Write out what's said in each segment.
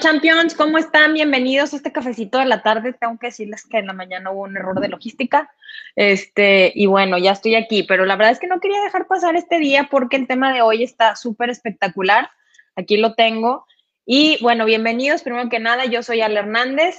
Champions, ¿cómo están? Bienvenidos a este cafecito de la tarde. Tengo que decirles que en la mañana hubo un error de logística. Este, y bueno, ya estoy aquí, pero la verdad es que no quería dejar pasar este día porque el tema de hoy está súper espectacular. Aquí lo tengo. Y bueno, bienvenidos. Primero que nada, yo soy Ale Hernández.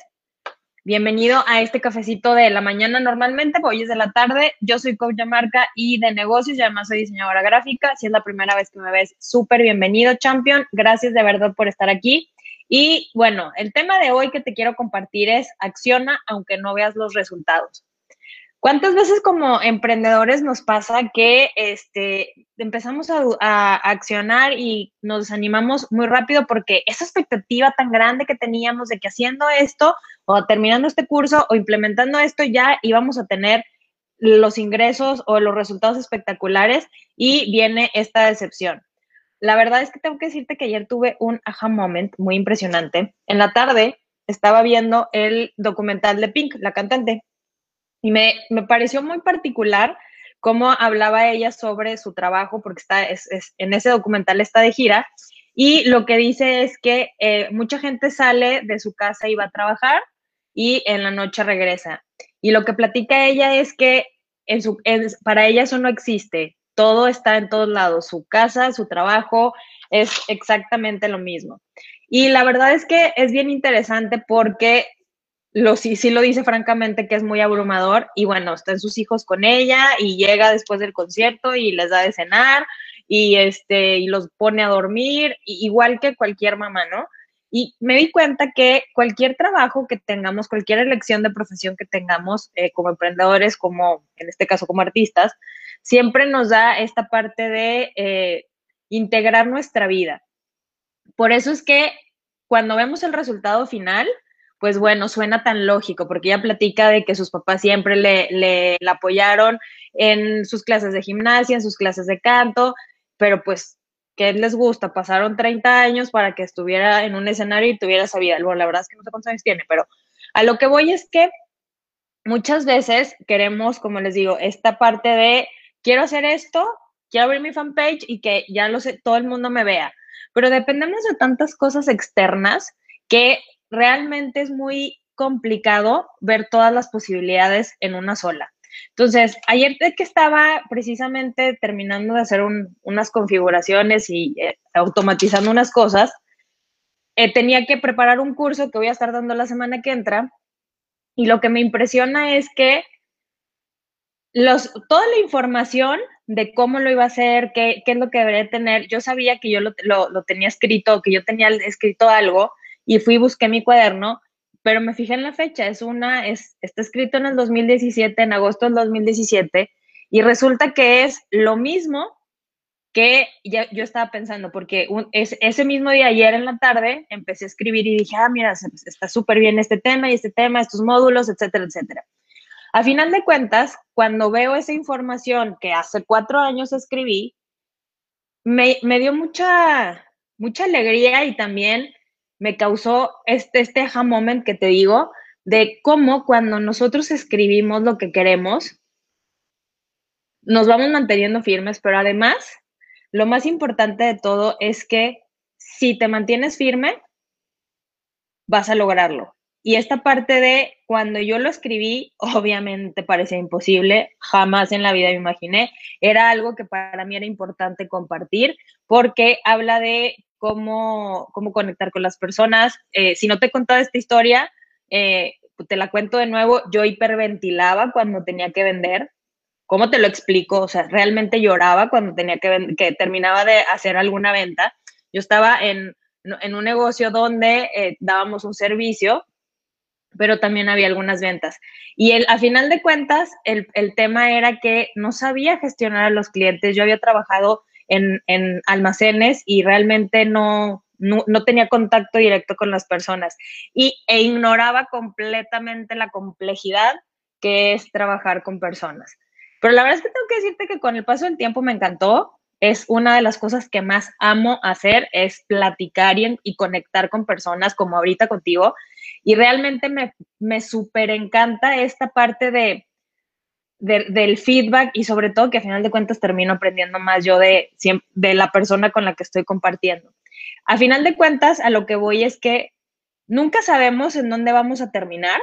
Bienvenido a este cafecito de la mañana normalmente, hoy es de la tarde. Yo soy coach de marca y de negocios y además soy diseñadora gráfica. Si es la primera vez que me ves, súper bienvenido, champion. Gracias de verdad por estar aquí. Y bueno, el tema de hoy que te quiero compartir es acciona aunque no veas los resultados. ¿Cuántas veces como emprendedores nos pasa que este, empezamos a, a, accionar y nos desanimamos muy rápido porque esa expectativa tan grande que teníamos de que haciendo esto o terminando este curso o implementando esto ya íbamos a tener los ingresos o los resultados espectaculares y viene esta decepción? La verdad es que tengo que decirte que ayer tuve un aha moment muy impresionante. En la tarde estaba viendo el documental de Pink, la cantante, y me, me pareció muy particular cómo hablaba ella sobre su trabajo, porque está, es, en ese documental está de gira, y lo que dice es que eh, mucha gente sale de su casa y va a trabajar y en la noche regresa. Y lo que platica ella es que en su, para ella eso no existe todo está en todos lados, su casa, su trabajo, es exactamente lo mismo. Y la verdad es que es bien interesante porque lo, sí, sí lo dice francamente que es muy abrumador y bueno, están sus hijos con ella y llega después del concierto y les da de cenar y, este, y los pone a dormir, igual que cualquier mamá, ¿no? Y me di cuenta que cualquier trabajo que tengamos, cualquier elección de profesión que tengamos eh, como emprendedores, como en este caso como artistas, siempre nos da esta parte de eh, integrar nuestra vida. Por eso es que cuando vemos el resultado final, pues bueno, suena tan lógico, porque ella platica de que sus papás siempre le, le, apoyaron en sus clases de gimnasia, en sus clases de canto, pero pues, ¿qué les gusta? Pasaron 30 años para que estuviera en un escenario y tuviera esa vida. Bueno, la verdad es que no sé cuántos años tiene, pero a lo que voy es que muchas veces queremos, como les digo, esta parte de quiero hacer esto, quiero abrir mi fanpage y que ya lo sé, todo el mundo me vea. Pero dependemos de tantas cosas externas que realmente es muy complicado ver todas las posibilidades en una sola. Entonces, ayer que estaba precisamente terminando de hacer unas configuraciones y eh, automatizando unas cosas, eh, tenía que preparar un curso que voy a estar dando la semana que entra. Y lo que me impresiona es que los, toda la información de cómo lo iba a hacer, qué, qué es lo que debería tener, yo sabía que yo lo, lo, tenía escrito, que yo tenía escrito algo y fui y busqué mi cuaderno, pero me fijé en la fecha, es una, es, está escrito en el 2017, en agosto del 2017, y resulta que es lo mismo que ya, yo estaba pensando, porque es, ese mismo día, ayer en la tarde, empecé a escribir y dije, ah, mira, está súper bien este tema y este tema, estos módulos, etcétera, etcétera. A final de cuentas, cuando veo esa información que hace cuatro años escribí, me, dio mucha, mucha alegría y también me causó este, este moment que te digo, de cómo cuando nosotros escribimos lo que queremos, nos vamos manteniendo firmes, pero además, lo más importante de todo es que si te mantienes firme, vas a lograrlo. Y esta parte de cuando yo lo escribí, obviamente parecía imposible, jamás en la vida me imaginé, era algo que para mí era importante compartir porque habla de cómo, cómo conectar con las personas. Eh, si no te he contado esta historia, eh, te la cuento de nuevo, yo hiperventilaba cuando tenía que vender. ¿Cómo te lo explico? O sea, realmente lloraba cuando tenía que, que terminaba de hacer alguna venta. Yo estaba en, en un negocio donde eh, dábamos un servicio pero también había algunas ventas. Y el, a final de cuentas, el, el, tema era que no sabía gestionar a los clientes. Yo había trabajado en, en almacenes y realmente no, no, tenía contacto directo con las personas y, e ignoraba completamente la complejidad que es trabajar con personas. Pero la verdad es que tengo que decirte que con el paso del tiempo me encantó. Es una de las cosas que más amo hacer, es platicar y, y conectar con personas como ahorita contigo y realmente me, me súper encanta esta parte de, del feedback y sobre todo que a final de cuentas termino aprendiendo más yo de, de la persona con la que estoy compartiendo. A final de cuentas, a lo que voy es que nunca sabemos en dónde vamos a terminar.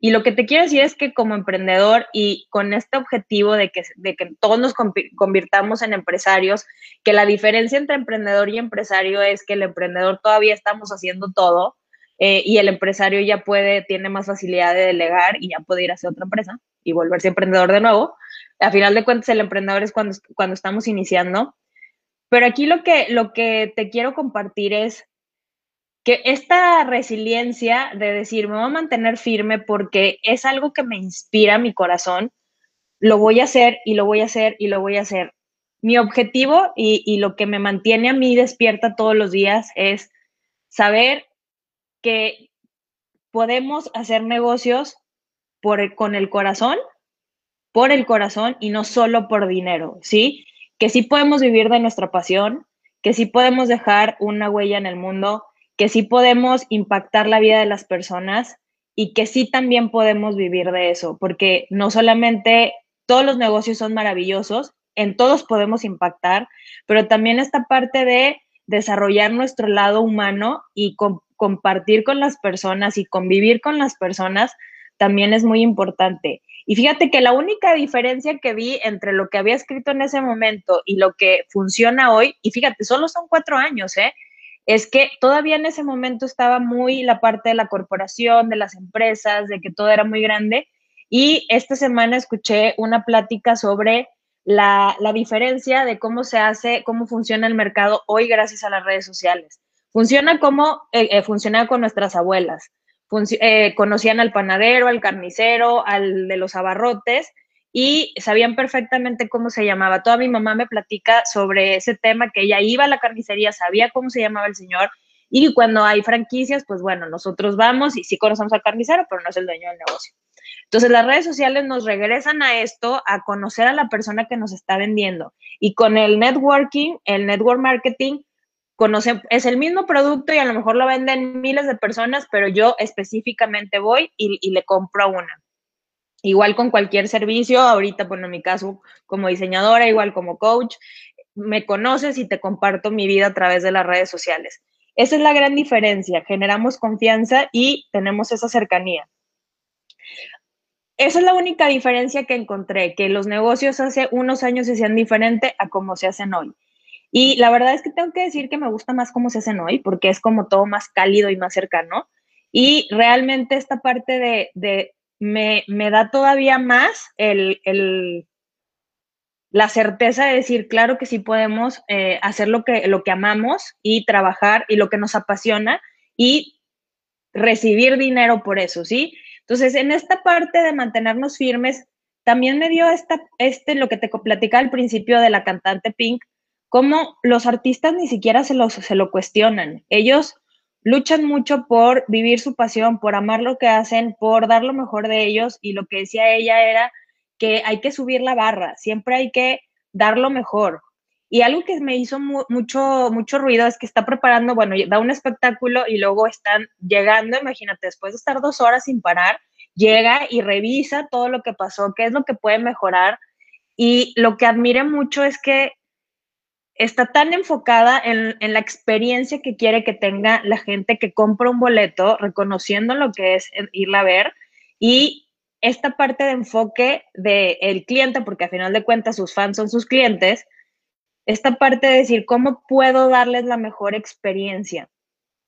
Y lo que te quiero decir es que como emprendedor y con este objetivo de que, de que todos nos convirtamos en empresarios, que la diferencia entre emprendedor y empresario es que el emprendedor todavía estamos haciendo todo eh, y el empresario ya puede, tiene más facilidad de delegar y ya puede ir hacia otra empresa y volverse emprendedor de nuevo. A final de cuentas, el emprendedor es cuando, cuando estamos iniciando. Pero aquí lo que, lo que te quiero compartir es que esta resiliencia de decir, me voy a mantener firme porque es algo que me inspira mi corazón, lo voy a hacer y lo voy a hacer y lo voy a hacer. Mi objetivo y, lo que me mantiene a mí despierta todos los días es saber que podemos hacer negocios por, con el corazón, por el corazón y no solo por dinero, ¿sí? Que sí podemos vivir de nuestra pasión, que sí podemos dejar una huella en el mundo, que sí podemos impactar la vida de las personas y que sí también podemos vivir de eso, porque no solamente todos los negocios son maravillosos, en todos podemos impactar, pero también esta parte de desarrollar nuestro lado humano y compartir con las personas y convivir con las personas también es muy importante. Y fíjate que la única diferencia que vi entre lo que había escrito en ese momento y lo que funciona hoy, y fíjate, solo son cuatro años, ¿eh? es que todavía en ese momento estaba muy la parte de la corporación, de las empresas, de que todo era muy grande. Y esta semana escuché una plática sobre la, diferencia de cómo se hace, cómo funciona el mercado hoy gracias a las redes sociales. Funciona como eh, eh, funcionaba con nuestras abuelas. Eh, conocían al panadero, al carnicero, al de los abarrotes y sabían perfectamente cómo se llamaba. Toda mi mamá me platica sobre ese tema, que ella iba a la carnicería, sabía cómo se llamaba el señor, y cuando hay franquicias, pues bueno, nosotros vamos y sí conocemos al carnicero, pero no es el dueño del negocio. Entonces las redes sociales nos regresan a esto, a conocer a la persona que nos está vendiendo. Y con el networking, el network marketing, conoce, es el mismo producto y a lo mejor lo venden miles de personas, pero yo específicamente voy y, le compro una. Igual con cualquier servicio, ahorita, bueno, en mi caso como diseñadora, igual como coach, me conoces y te comparto mi vida a través de las redes sociales. Esa es la gran diferencia, generamos confianza y tenemos esa cercanía. Esa es la única diferencia que encontré, que los negocios hace unos años se hacían diferente a cómo se hacen hoy. Y la verdad es que tengo que decir que me gusta más cómo se hacen hoy, porque es como todo más cálido y más cercano. Y realmente esta parte de, de me, da todavía más el, la certeza de decir, claro que sí podemos eh, hacer lo que, lo que amamos y trabajar y lo que nos apasiona y recibir dinero por eso, ¿sí? Entonces, en esta parte de mantenernos firmes, también me dio esta, este, lo que te platicaba al principio de la cantante Pink, como los artistas ni siquiera se lo, se lo cuestionan. Ellos luchan mucho por vivir su pasión, por amar lo que hacen, por dar lo mejor de ellos y lo que decía ella era que hay que subir la barra, siempre hay que dar lo mejor. Y algo que me hizo mucho, mucho ruido es que está preparando, bueno, da un espectáculo y luego están llegando, imagínate, después de estar dos horas sin parar, llega y revisa todo lo que pasó, qué es lo que puede mejorar. Y lo que admire mucho es que está tan enfocada en, la experiencia que quiere que tenga la gente que compra un boleto, reconociendo lo que es irla a ver y esta parte de enfoque del cliente, porque a final de cuentas sus fans son sus clientes, esta parte de decir cómo puedo darles la mejor experiencia.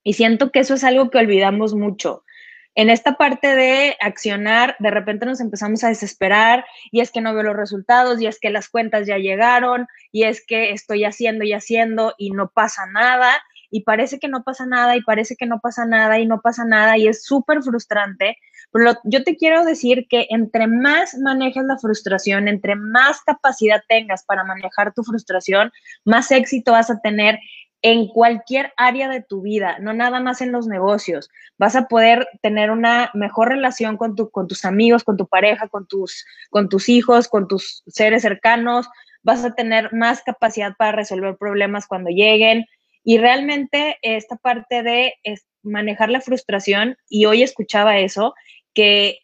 Y siento que eso es algo que olvidamos mucho en esta parte de accionar, de repente nos empezamos a desesperar y es que no veo los resultados y es que las cuentas ya llegaron y es que estoy haciendo y haciendo y no pasa nada y parece que no pasa nada y parece que no pasa nada y no pasa nada y es súper frustrante. Pero yo te quiero decir que entre más manejes la frustración, entre más capacidad tengas para manejar tu frustración, más éxito vas a tener en cualquier área de tu vida, no nada más en los negocios. Vas a poder tener una mejor relación con, tu, con tus amigos, con tu pareja, con tus, con tus hijos, con tus seres cercanos. Vas a tener más capacidad para resolver problemas cuando lleguen. Y realmente esta parte de manejar la frustración, y hoy escuchaba eso, que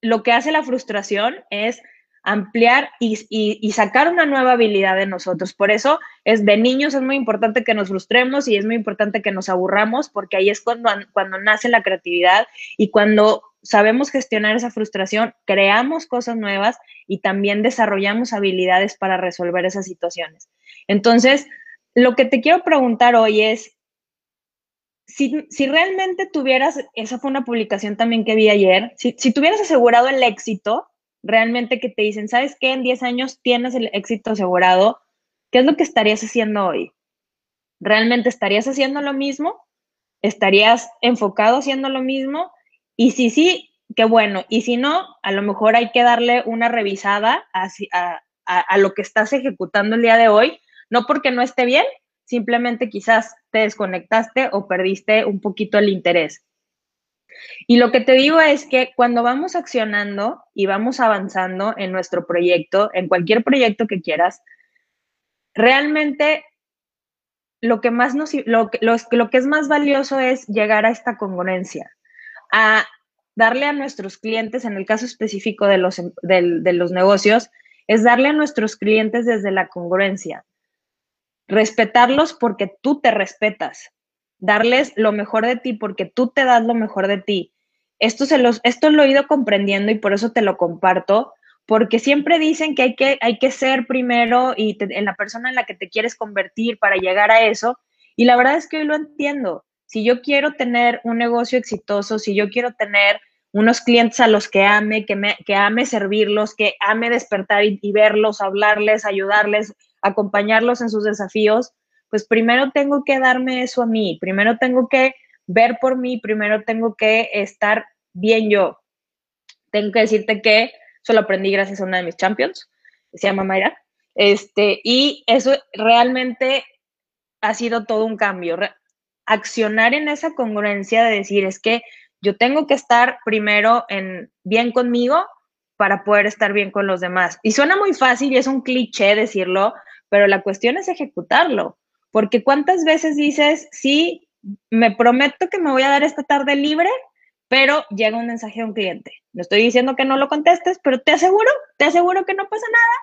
lo que hace la frustración es ampliar y, sacar una nueva habilidad de nosotros. Por eso es de niños es muy importante que nos frustremos y es muy importante que nos aburramos porque ahí es cuando, cuando nace la creatividad y cuando sabemos gestionar esa frustración, creamos cosas nuevas y también desarrollamos habilidades para resolver esas situaciones. Entonces, lo que te quiero preguntar hoy es, si, realmente tuvieras, esa fue una publicación también que vi ayer, si, si tuvieras asegurado el éxito, realmente que te dicen, ¿sabes qué? En 10 años tienes el éxito asegurado, ¿qué es lo que estarías haciendo hoy? ¿Realmente estarías haciendo lo mismo? ¿Estarías enfocado haciendo lo mismo? Y si sí, qué bueno. Y si no, a lo mejor hay que darle una revisada a, a lo que estás ejecutando el día de hoy, no porque no esté bien, simplemente quizás te desconectaste o perdiste un poquito el interés. Y lo que te digo es que cuando vamos accionando y vamos avanzando en nuestro proyecto, en cualquier proyecto que quieras, realmente lo que más nos, lo, lo que es más valioso es llegar a esta congruencia, a darle a nuestros clientes, en el caso específico de los, de los negocios, es darle a nuestros clientes desde la congruencia, respetarlos porque tú te respetas, darles lo mejor de ti porque tú te das lo mejor de ti. Esto, se los, esto lo he ido comprendiendo y por eso te lo comparto, porque siempre dicen que hay que, hay que ser primero y en la persona en la que te quieres convertir para llegar a eso. Y la verdad es que hoy lo entiendo. Si yo quiero tener un negocio exitoso, si yo quiero tener unos clientes a los que ame, que, me, que ame servirlos, que ame despertar y verlos, hablarles, ayudarles, acompañarlos en sus desafíos, pues primero tengo que darme eso a mí, primero tengo que ver por mí, primero tengo que estar bien yo. Tengo que decirte que eso lo aprendí gracias a una de mis champions, se llama Mayra, este, y eso realmente ha sido todo un cambio. accionar en esa congruencia de decir, es que yo tengo que estar primero en bien conmigo para poder estar bien con los demás. Y suena muy fácil y es un cliché decirlo, pero la cuestión es ejecutarlo. Porque cuántas veces dices, sí, me prometo que me voy a dar esta tarde libre, pero llega un mensaje de un cliente. No estoy diciendo que no lo contestes, pero te aseguro, te aseguro que no pasa nada.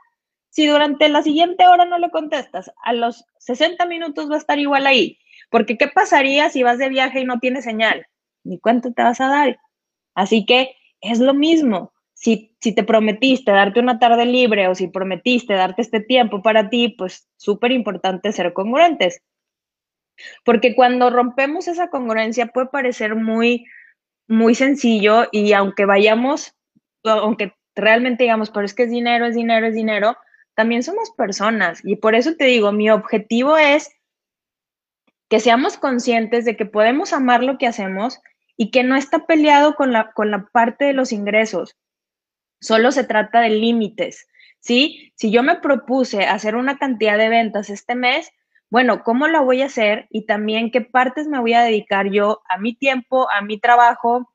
Si durante la siguiente hora no le contestas, a los 60 minutos va a estar igual ahí. Porque ¿qué pasaría si vas de viaje y no tienes señal? Ni cuánto te vas a dar. Así que es lo mismo si, te prometiste darte una tarde libre o si prometiste darte este tiempo para ti, pues súper importante ser congruentes. Porque cuando rompemos esa congruencia puede parecer muy, muy sencillo y aunque vayamos, aunque realmente digamos, pero es que es dinero, es dinero, es dinero, también somos personas. Y por eso te digo, mi objetivo es que seamos conscientes de que podemos amar lo que hacemos y que no está peleado con la, con la parte de los ingresos. Solo se trata de límites, ¿sí? Si yo me propuse hacer una cantidad de ventas este mes, bueno, ¿cómo la voy a hacer? Y también qué partes me voy a dedicar yo a mi tiempo, a mi trabajo,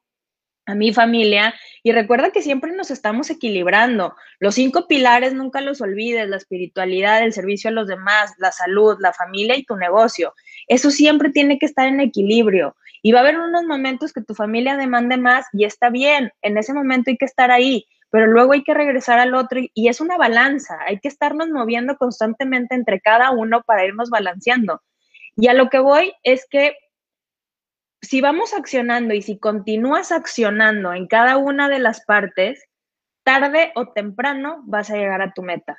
a mi familia. Y recuerda que siempre nos estamos equilibrando. Los cinco pilares nunca los olvides, la espiritualidad, el servicio a los demás, la salud, la familia y tu negocio. Eso siempre tiene que estar en equilibrio. Y va a haber unos momentos que tu familia demande más y está bien. En ese momento hay que estar ahí pero luego hay que regresar al otro y, es una balanza, hay que estarnos moviendo constantemente entre cada uno para irnos balanceando. Y a lo que voy es que si vamos accionando y si continúas accionando en cada una de las partes, tarde o temprano vas a llegar a tu meta.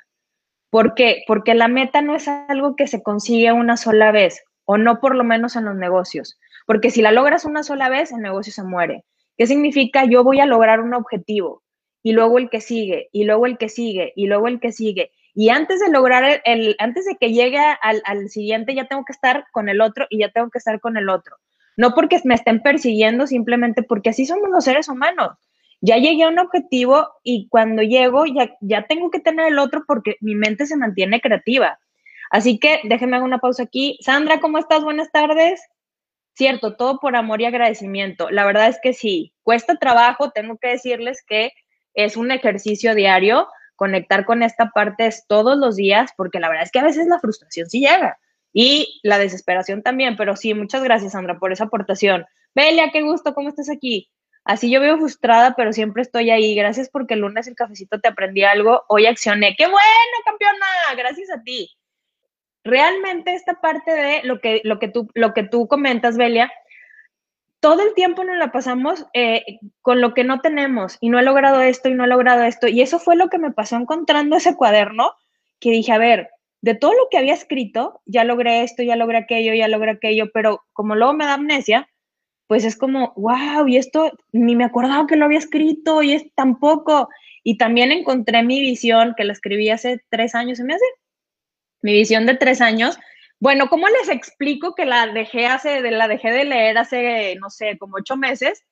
¿Por qué? Porque la meta no es algo que se consigue una sola vez, o no por lo menos en los negocios. Porque si la logras una sola vez, el negocio se muere. ¿Qué significa? Yo voy a lograr un objetivo y luego el que sigue, y luego el que sigue, y luego el que sigue. Y antes de lograr el, antes de que llegue al, al, siguiente, ya tengo que estar con el otro y ya tengo que estar con el otro. No porque me estén persiguiendo, simplemente porque así somos los seres humanos. Ya llegué a un objetivo y cuando llego ya, ya tengo que tener el otro porque mi mente se mantiene creativa. Así que déjenme hacer una pausa aquí. Sandra, ¿cómo estás? Buenas tardes. Cierto, todo por amor y agradecimiento. La verdad es que sí, cuesta trabajo, tengo que decirles que es un ejercicio diario, conectar con esta parte es todos los días, porque la verdad es que a veces la frustración sí llega y la desesperación también, pero sí, muchas gracias Sandra por esa aportación. Belia, qué gusto, ¿cómo estás aquí? Así yo veo frustrada, pero siempre estoy ahí. Gracias porque el lunes el cafecito te aprendí algo. Hoy accioné. ¡Qué bueno, campeona! Gracias a ti. Realmente esta parte de lo que, lo que, tú, lo que tú comentas, Belia, todo el tiempo nos la pasamos eh, con lo que no tenemos y no he logrado esto y no he logrado esto. Y eso fue lo que me pasó encontrando ese cuaderno, que dije, a ver, de todo lo que había escrito, ya logré esto, ya logré aquello, ya logré aquello, pero como luego me da amnesia, pues es como, wow, y esto ni me acordaba que lo había escrito y es tampoco. Y también encontré mi visión, que la escribí hace tres años, se me hace, mi visión de tres años. Bueno, ¿cómo les explico que la dejé hace, la dejé de leer hace, no sé, como ocho meses?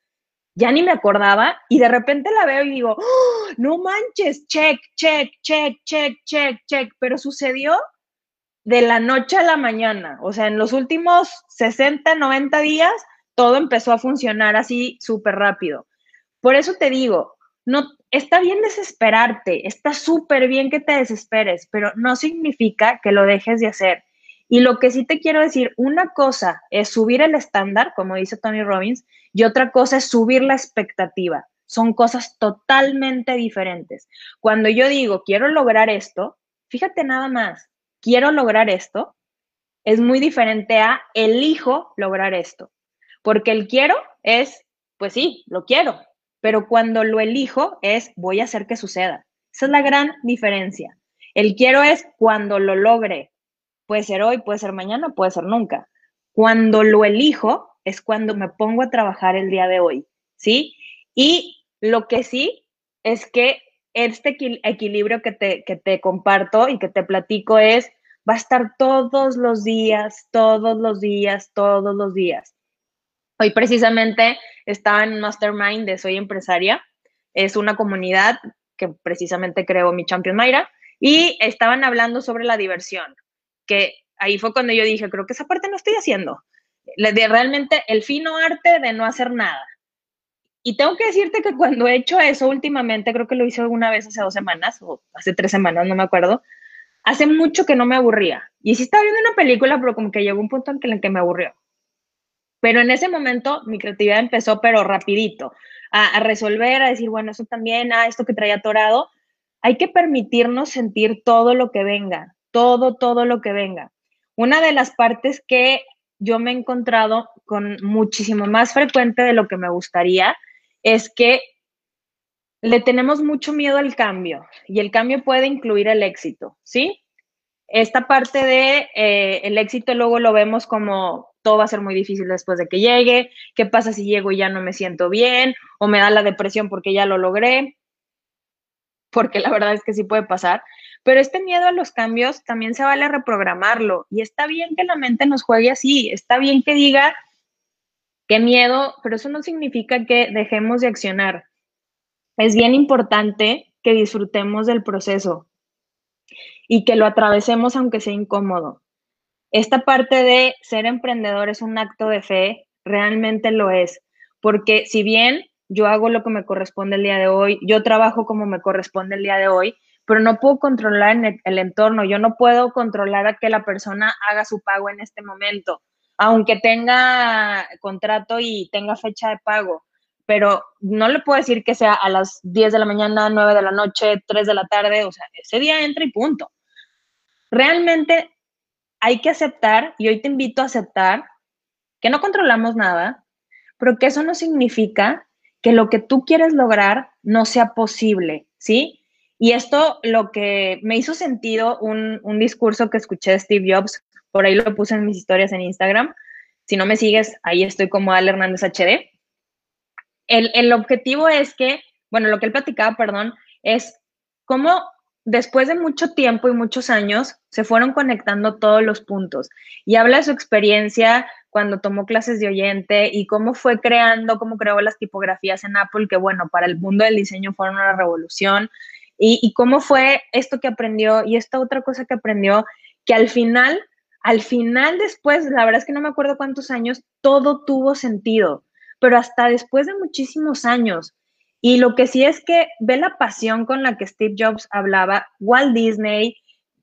Ya ni me acordaba y de repente la veo y digo, ¡Oh, no manches, check, check, check, check, check, check, pero sucedió de la noche a la mañana, o sea, en los últimos 60, 90 días todo empezó a funcionar así súper rápido. Por eso te digo, no, está bien desesperarte, está súper bien que te desesperes, pero no significa que lo dejes de hacer. Y lo que sí te quiero decir, una cosa es subir el estándar, como dice Tony Robbins, y otra cosa es subir la expectativa. Son cosas totalmente diferentes. Cuando yo digo, quiero lograr esto, fíjate nada más, quiero lograr esto, es muy diferente a elijo lograr esto. Porque el quiero es, pues sí, lo quiero, pero cuando lo elijo es voy a hacer que suceda. Esa es la gran diferencia. El quiero es cuando lo logre. Puede ser hoy, puede ser mañana, puede ser nunca. Cuando lo elijo es cuando me pongo a trabajar el día de hoy, ¿sí? Y lo que sí es que este equilibrio que te, que te comparto y que te platico es, va a estar todos los días, todos los días, todos los días. Hoy precisamente estaba en Mastermind de Soy Empresaria. Es una comunidad que precisamente creó mi Champion Mayra y estaban hablando sobre la diversión, que ahí fue cuando yo dije, creo que esa parte no estoy haciendo. De realmente el fino arte de no hacer nada. Y tengo que decirte que cuando he hecho eso últimamente, creo que lo hice alguna vez hace dos semanas o hace tres semanas, no me acuerdo, hace mucho que no me aburría. Y sí estaba viendo una película, pero como que llegó un punto en el que me aburrió. Pero en ese momento mi creatividad empezó, pero rapidito, a, resolver, a decir, bueno, eso también, a esto que traía atorado. Hay que permitirnos sentir todo lo que venga, todo, todo lo que venga. Una de las partes que yo me he encontrado con muchísimo más frecuente de lo que me gustaría es que le tenemos mucho miedo al cambio y el cambio puede incluir el éxito, ¿sí? Esta parte de eh, el éxito luego lo vemos como todo va a ser muy difícil después de que llegue, qué pasa si llego y ya no me siento bien o me da la depresión porque ya lo logré, porque la verdad es que sí puede pasar, pero este miedo a los cambios también se vale reprogramarlo y está bien que la mente nos juegue así, está bien que diga qué miedo, pero eso no significa que dejemos de accionar. Es bien importante que disfrutemos del proceso y que lo atravesemos aunque sea incómodo esta parte de ser emprendedor es un acto de fe, realmente lo es, porque si bien yo hago lo que me corresponde el día de hoy, yo trabajo como me corresponde el día de hoy, pero no puedo controlar el, entorno, yo no puedo controlar a que la persona haga su pago en este momento, aunque tenga contrato y tenga fecha de pago, pero no le puedo decir que sea a las 10 de la mañana, 9 de la noche, 3 de la tarde, o sea, ese día entra y punto. Realmente hay que aceptar, y hoy te invito a aceptar, que no controlamos nada, pero que eso no significa que lo que tú quieres lograr no sea posible, ¿sí? Y esto lo que me hizo sentido un, discurso que escuché de Steve Jobs, por ahí lo puse en mis historias en Instagram. Si no me sigues, ahí estoy como Al Hernández HD. El, el objetivo es que, bueno, lo que él platicaba, perdón, es cómo después de mucho tiempo y muchos años, se fueron conectando todos los puntos. Y habla de su experiencia cuando tomó clases de oyente y cómo fue creando, cómo creó las tipografías en Apple, que bueno, para el mundo del diseño fueron una revolución. Y, cómo fue esto que aprendió y esta otra cosa que aprendió, que al final, al final después, la verdad es que no me acuerdo cuántos años, todo tuvo sentido, pero hasta después de muchísimos años, y lo que sí es que ve la pasión con la que Steve Jobs hablaba, Walt Disney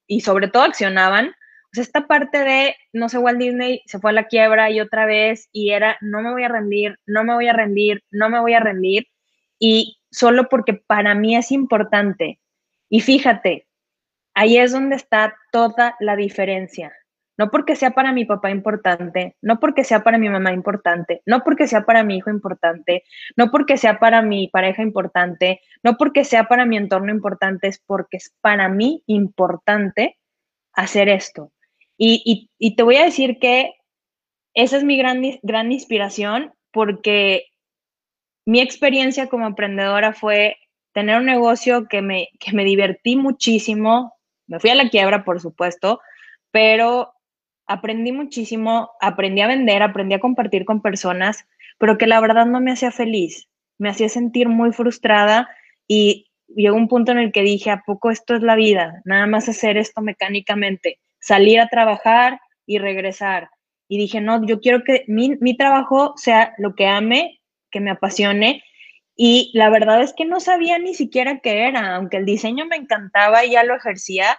y sobre todo accionaban. Esta parte de, no sé, Walt Disney se fue a la quiebra y otra vez y era, no me voy a rendir, no me voy a rendir, no me voy a rendir. Y solo porque para mí es importante. Y fíjate, ahí es donde está toda la diferencia. No porque sea para mi papá importante, no porque sea para mi mamá importante, no porque sea para mi hijo importante, no porque sea para mi pareja importante, no porque sea para mi entorno importante, es porque es para mí importante hacer esto. Y, te voy a decir que esa es mi gran, gran inspiración porque mi experiencia como emprendedora fue tener un negocio que me, que me divertí muchísimo. Me fui a la quiebra, por supuesto, pero aprendí muchísimo, aprendí a vender, aprendí a compartir con personas, pero que la verdad no me hacía feliz, me hacía sentir muy frustrada y llegó un punto en el que dije, ¿a poco esto es la vida? Nada más hacer esto mecánicamente, salir a trabajar y regresar. Y dije, no, yo quiero que mi, mi trabajo sea lo que ame, que me apasione. Y la verdad es que no sabía ni siquiera qué era, aunque el diseño me encantaba y ya lo ejercía,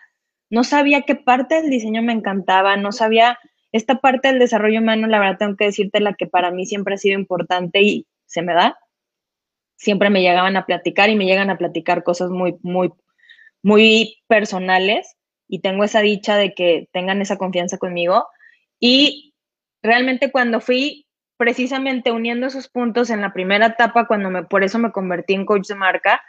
no sabía qué parte del diseño me encantaba, no sabía esta parte del desarrollo humano, la verdad tengo que decirte la que para mí siempre ha sido importante y se me da. Siempre me llegaban a platicar y me llegan a platicar cosas muy, muy, muy personales y tengo esa dicha de que tengan esa confianza conmigo. Y realmente cuando fui precisamente uniendo esos puntos en la primera etapa, cuando me, por eso me convertí en coach de marca,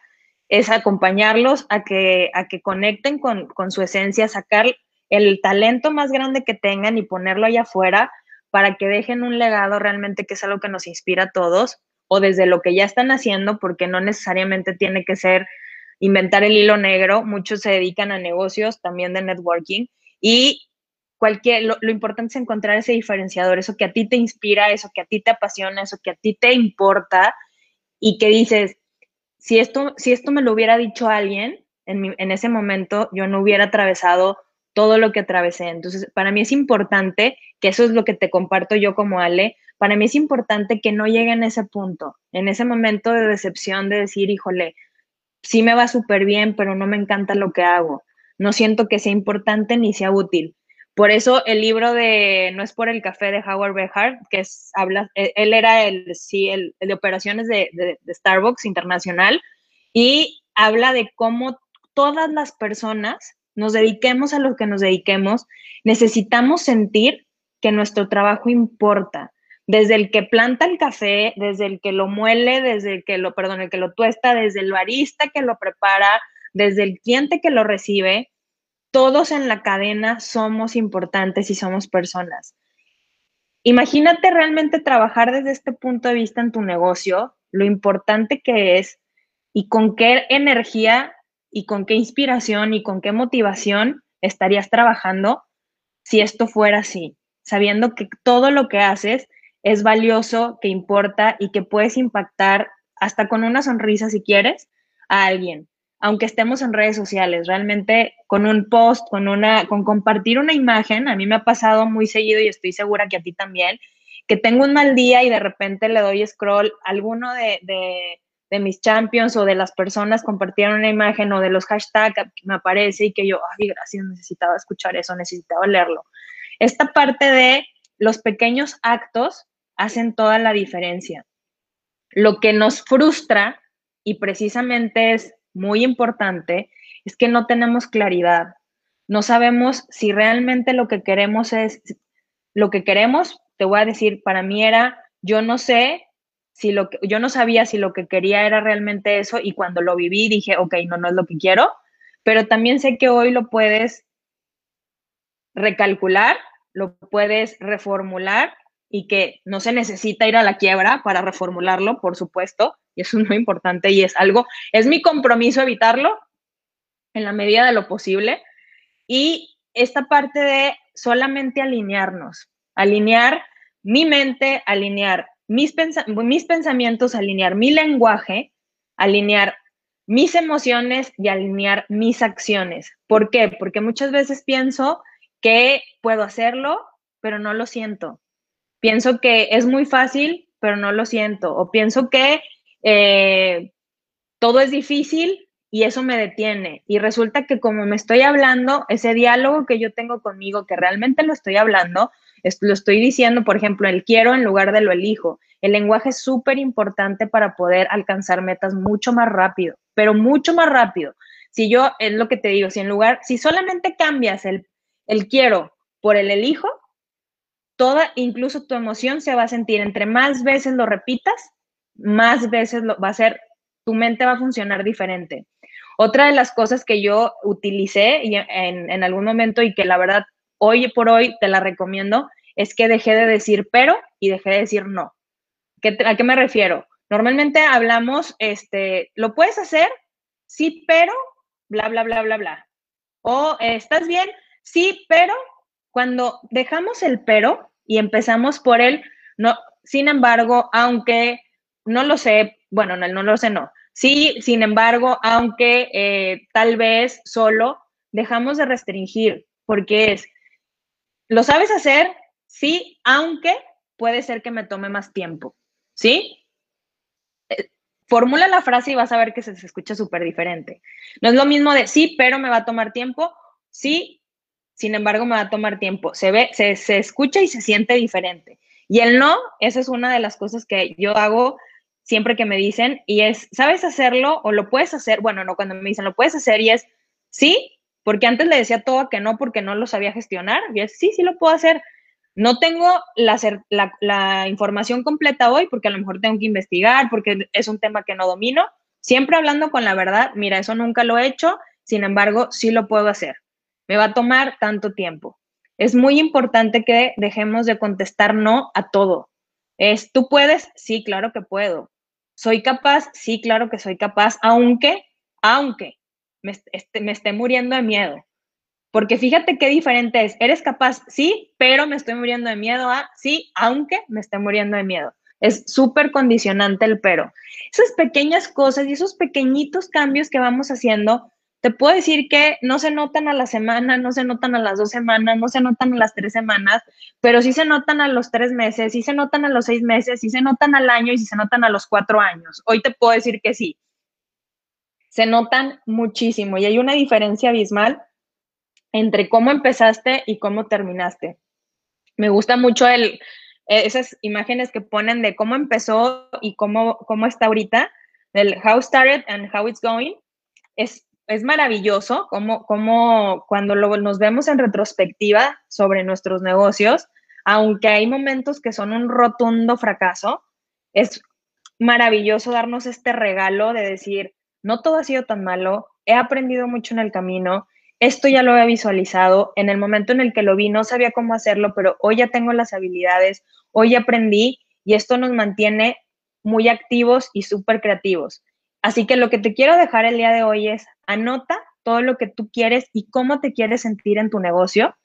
es acompañarlos a que, a que conecten con, su esencia, sacar el talento más grande que tengan y ponerlo allá afuera para que dejen un legado realmente que es algo que nos inspira a todos o desde lo que ya están haciendo, porque no necesariamente tiene que ser inventar el hilo negro, muchos se dedican a negocios también de networking y cualquier, lo, importante es encontrar ese diferenciador, eso que a ti te inspira, eso que a ti te apasiona, eso que a ti te importa y que dices, si esto, si esto me lo hubiera dicho alguien en, en ese momento, yo no hubiera atravesado todo lo que atravesé. Entonces, para mí es importante, que eso es lo que te comparto yo como Ale, para mí es importante que no llegue en ese punto, en ese momento de decepción de decir, híjole, sí me va súper bien, pero no me encanta lo que hago. No siento que sea importante ni sea útil. Por eso el libro de No es por el café de Howard Behar, que es, habla, e, él era el, sí, el, de operaciones de, de, Starbucks Internacional y habla de cómo todas las personas, nos dediquemos a lo que nos dediquemos, necesitamos sentir que nuestro trabajo importa. Desde el que planta el café, desde el que lo muele, desde el que lo, perdón, el que lo tuesta, desde el barista que lo prepara, desde el cliente que lo recibe, todos en la cadena somos importantes y somos personas. Imagínate realmente trabajar desde este punto de vista en tu negocio, lo importante que es y con qué energía y con qué inspiración y con qué motivación estarías trabajando si esto fuera así, sabiendo que todo lo que haces es valioso, que importa y que puedes impactar hasta con una sonrisa si quieres a alguien aunque estemos en redes sociales, realmente con un post, con una, con compartir una imagen, a mí me ha pasado muy seguido y estoy segura que a ti también, que tengo un mal día y de repente le doy scroll a alguno de, de, mis champions o de las personas compartieron una imagen o de los hashtags que me aparece y que yo, ay, gracias, necesitaba escuchar eso, necesitaba leerlo. Esta parte de los pequeños actos hacen toda la diferencia. Lo que nos frustra y precisamente es muy importante es que no tenemos claridad. No sabemos si realmente lo que queremos es lo que queremos. Te voy a decir, para mí era, yo no sé si lo que, yo no sabía si lo que quería era realmente eso y cuando lo viví dije, ok, no, no es lo que quiero, pero también sé que hoy lo puedes recalcular, lo puedes reformular y que no se necesita ir a la quiebra para reformularlo, por supuesto, y eso es muy importante y es algo, es mi compromiso evitarlo en la medida de lo posible. Y esta parte de solamente alinearnos, alinear mi mente, alinear mis, mis pensamientos, alinear mi lenguaje, alinear mis emociones y alinear mis acciones. ¿Por qué? Porque muchas veces pienso que puedo hacerlo, pero no lo siento. Pienso que es muy fácil, pero no lo siento. O pienso que eh, todo es difícil, y eso me detiene. Y resulta que como me estoy hablando, ese diálogo que yo tengo conmigo, que realmente lo estoy hablando, lo estoy diciendo, por ejemplo, el quiero en lugar de lo elijo. El lenguaje es súper importante para poder alcanzar metas mucho más rápido, pero mucho más rápido. Si yo, es lo que te digo, si en lugar, si solamente cambias el, el quiero por el elijo, toda, incluso tu emoción se va a sentir, entre más veces lo repitas, más veces lo, va a ser, tu mente va a funcionar diferente. Otra de las cosas que yo utilicé en, en algún momento y que la verdad hoy por hoy te la recomiendo es que dejé de decir pero y dejé de decir no. ¿A qué me refiero? Normalmente hablamos, este, lo puedes hacer, sí, pero, bla, bla, bla, bla, bla. O estás bien, sí, pero, cuando dejamos el pero y empezamos por el no, sin embargo, aunque no lo sé, bueno, no, no lo sé, no. Sí, sin embargo, aunque eh, tal vez solo dejamos de restringir, porque es, ¿lo sabes hacer? Sí, aunque puede ser que me tome más tiempo, ¿sí? Eh, formula la frase y vas a ver que se, se escucha súper diferente. No es lo mismo de sí, pero me va a tomar tiempo, sí, sin embargo me va a tomar tiempo. Se ve, se, se escucha y se siente diferente. Y el no, esa es una de las cosas que yo hago siempre que me dicen, y es, ¿sabes hacerlo o lo puedes hacer? Bueno, no, cuando me dicen, lo puedes hacer, y es, sí, porque antes le decía todo que no, porque no lo sabía gestionar, y es, sí, sí lo puedo hacer. No tengo la, la, la información completa hoy, porque a lo mejor tengo que investigar, porque es un tema que no domino. Siempre hablando con la verdad, mira, eso nunca lo he hecho, sin embargo, sí lo puedo hacer. Me va a tomar tanto tiempo. Es muy importante que dejemos de contestar no a todo. Es, ¿tú puedes? Sí, claro que puedo. ¿Soy capaz? Sí, claro que soy capaz, aunque, aunque me, esté, me esté muriendo de miedo. Porque fíjate qué diferente es. ¿Eres capaz? Sí, pero me estoy muriendo de miedo a sí, aunque me esté muriendo de miedo. Es súper condicionante el pero. Esas pequeñas cosas y esos pequeñitos cambios que vamos haciendo, te puedo decir que no se notan a la semana, no se notan a las dos semanas, no se notan a las tres semanas, pero sí se notan a los tres meses, sí se notan a los seis meses, sí se notan al año y sí se notan a los cuatro años. Hoy te puedo decir que sí. Se notan muchísimo y hay una diferencia abismal entre cómo empezaste y cómo terminaste. Me gusta mucho el, esas imágenes que ponen de cómo empezó y cómo, cómo está ahorita, del how started and how it's going. Es es maravilloso como, como cuando nos vemos en retrospectiva sobre nuestros negocios, aunque hay momentos que son un rotundo fracaso, es maravilloso darnos este regalo de decir, no todo ha sido tan malo, he aprendido mucho en el camino, esto ya lo he visualizado, en el momento en el que lo vi no sabía cómo hacerlo, pero hoy ya tengo las habilidades, hoy aprendí y esto nos mantiene muy activos y súper creativos. Así que lo que te quiero dejar el día de hoy es anota todo lo que tú quieres y cómo te quieres sentir en tu negocio.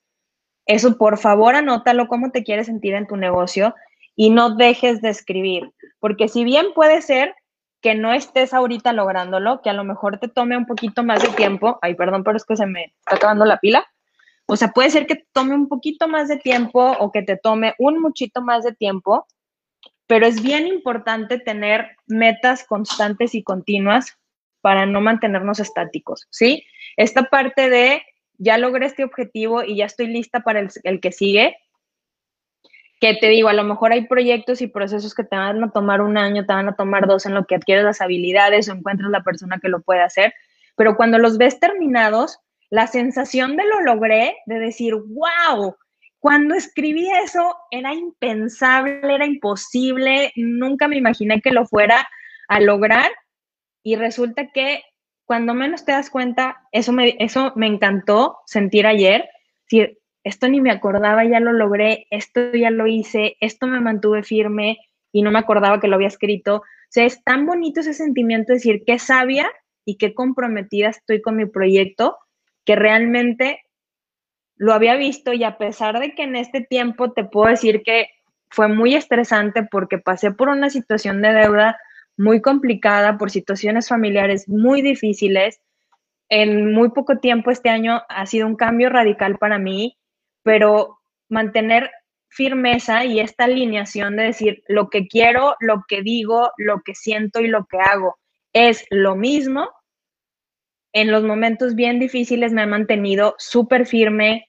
Eso, por favor, anótalo cómo te quieres sentir en tu negocio y no dejes de escribir, porque si bien puede ser que no estés ahorita lográndolo, que a lo mejor te tome un poquito más de tiempo, ay, perdón, pero es que se me está acabando la pila, o sea, puede ser que tome un poquito más de tiempo o que te tome un muchito más de tiempo, pero es bien importante tener metas constantes y continuas para no mantenernos estáticos, ¿sí? Esta parte de ya logré este objetivo y ya estoy lista para el, que sigue, que te digo, a lo mejor hay proyectos y procesos que te van a tomar un año, te van a tomar dos en lo que adquieres las habilidades o encuentras la persona que lo puede hacer, pero cuando los ves terminados, la sensación de lo logré, de decir, wow, cuando escribí eso era impensable, era imposible, nunca me imaginé que lo fuera a lograr y resulta que cuando menos te das cuenta, eso me, eso me encantó sentir ayer, si esto ni me acordaba, ya lo logré, esto ya lo hice, esto me mantuve firme y no me acordaba que lo había escrito. O sea, es tan bonito ese sentimiento de decir qué sabia y qué comprometida estoy con mi proyecto, que realmente lo había visto y a pesar de que en este tiempo te puedo decir que fue muy estresante porque pasé por una situación de deuda muy complicada, por situaciones familiares muy difíciles, en muy poco tiempo este año ha sido un cambio radical para mí, pero mantener firmeza y esta alineación de decir lo que quiero, lo que digo, lo que siento y lo que hago es lo mismo, en los momentos bien difíciles me ha mantenido súper firme,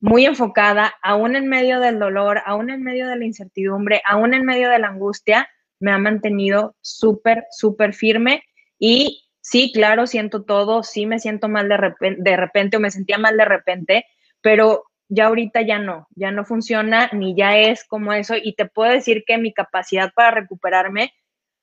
muy enfocada, aún en medio del dolor, aún en medio de la incertidumbre, aún en medio de la angustia, me ha mantenido súper, súper firme y sí, claro, siento todo, sí me siento mal de repente, de repente o me sentía mal de repente, pero ya ahorita ya no, ya no funciona ni ya es como eso y te puedo decir que mi capacidad para recuperarme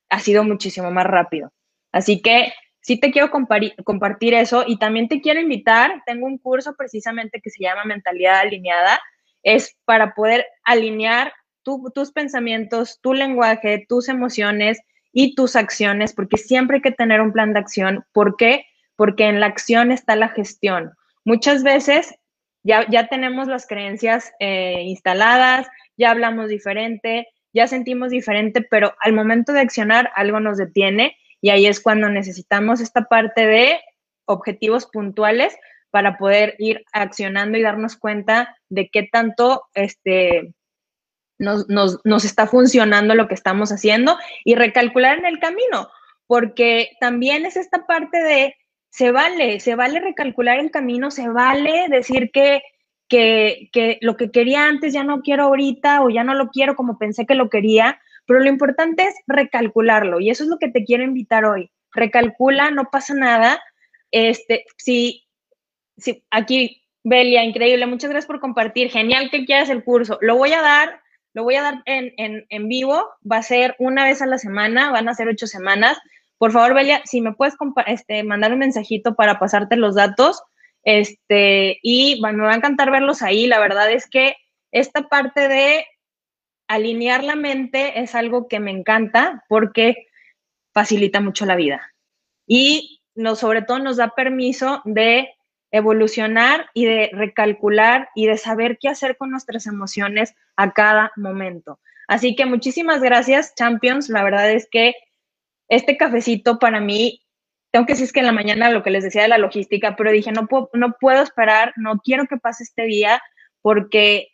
ha sido muchísimo más rápido. Así que sí te quiero compartir eso y también te quiero invitar, tengo un curso precisamente que se llama Mentalidad Alineada, es para poder alinear tus pensamientos, tu lenguaje, tus emociones y tus acciones, porque siempre hay que tener un plan de acción. ¿Por qué? Porque en la acción está la gestión. Muchas veces ya, ya tenemos las creencias eh, instaladas, ya hablamos diferente, ya sentimos diferente, pero al momento de accionar algo nos detiene y ahí es cuando necesitamos esta parte de objetivos puntuales para poder ir accionando y darnos cuenta de qué tanto este, nos, nos, está funcionando lo que estamos haciendo y recalcular en el camino, porque también es esta parte de, se vale, se vale recalcular el camino, se vale decir que, que, que lo que quería antes ya no quiero ahorita o ya no lo quiero como pensé que lo quería, pero lo importante es recalcularlo y eso es lo que te quiero invitar hoy. Recalcula, no pasa nada. Este, si, si aquí, Belia, increíble, muchas gracias por compartir. Genial que quieras el curso. Lo voy a dar, lo voy a dar en, en, en vivo. Va a ser una vez a la semana, van a ser ocho semanas. Por favor, Belia, si me puedes este, mandar un mensajito para pasarte los datos. Este, y me va a encantar verlos ahí. La verdad es que esta parte de alinear la mente es algo que me encanta porque facilita mucho la vida. Y sobre todo nos da permiso de evolucionar y de recalcular y de saber qué hacer con nuestras emociones a cada momento. Así que muchísimas gracias, Champions. La verdad es que este cafecito para mí, tengo que decir que en la mañana lo que les decía de la logística, pero dije, no puedo, no puedo esperar, no quiero que pase este día porque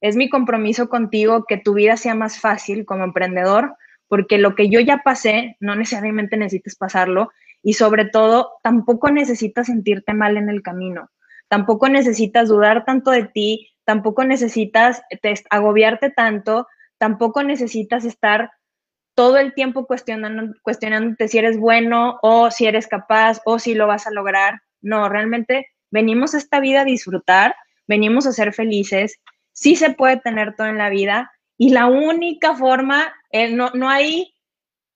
es mi compromiso contigo que tu vida sea más fácil como emprendedor, porque lo que yo ya pasé, no necesariamente necesitas pasarlo y sobre todo tampoco necesitas sentirte mal en el camino, tampoco necesitas dudar tanto de ti, tampoco necesitas agobiarte tanto, tampoco necesitas estar todo el tiempo cuestionándote si eres bueno o si eres capaz o si lo vas a lograr. No, realmente venimos a esta vida a disfrutar, venimos a ser felices sí se puede tener todo en la vida y la única forma, eh, no, no hay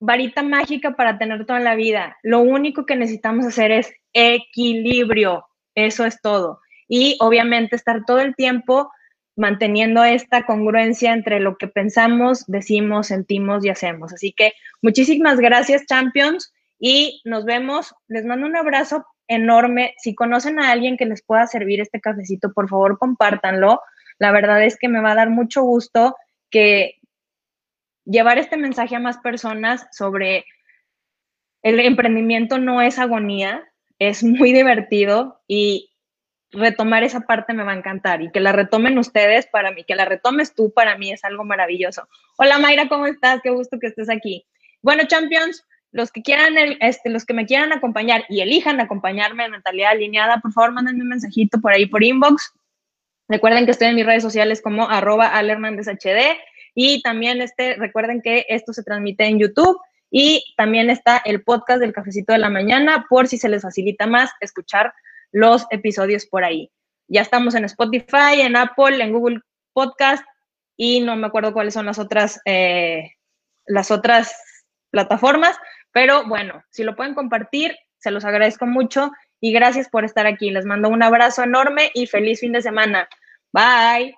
varita mágica para tener todo en la vida. Lo único que necesitamos hacer es equilibrio. Eso es todo. Y obviamente estar todo el tiempo manteniendo esta congruencia entre lo que pensamos, decimos, sentimos y hacemos. Así que muchísimas gracias, Champions, y nos vemos. Les mando un abrazo enorme. Si conocen a alguien que les pueda servir este cafecito, por favor, compártanlo. La verdad es que me va a dar mucho gusto que llevar este mensaje a más personas sobre el emprendimiento no es agonía, es muy divertido y retomar esa parte me va a encantar y que la retomen ustedes para mí, que la retomes tú para mí es algo maravilloso. Hola Mayra, ¿cómo estás? Qué gusto que estés aquí. Bueno, Champions, los que quieran, este, los que me quieran acompañar y elijan acompañarme en mentalidad alineada, por favor, mándenme un mensajito por ahí por inbox Recuerden que estoy en mis redes sociales como arroba HD y también este, recuerden que esto se transmite en YouTube y también está el podcast del cafecito de la mañana por si se les facilita más escuchar los episodios por ahí. Ya estamos en Spotify, en Apple, en Google Podcast y no me acuerdo cuáles son las otras, eh, las otras plataformas, pero bueno, si lo pueden compartir, se los agradezco mucho y gracias por estar aquí. Les mando un abrazo enorme y feliz fin de semana. Bye.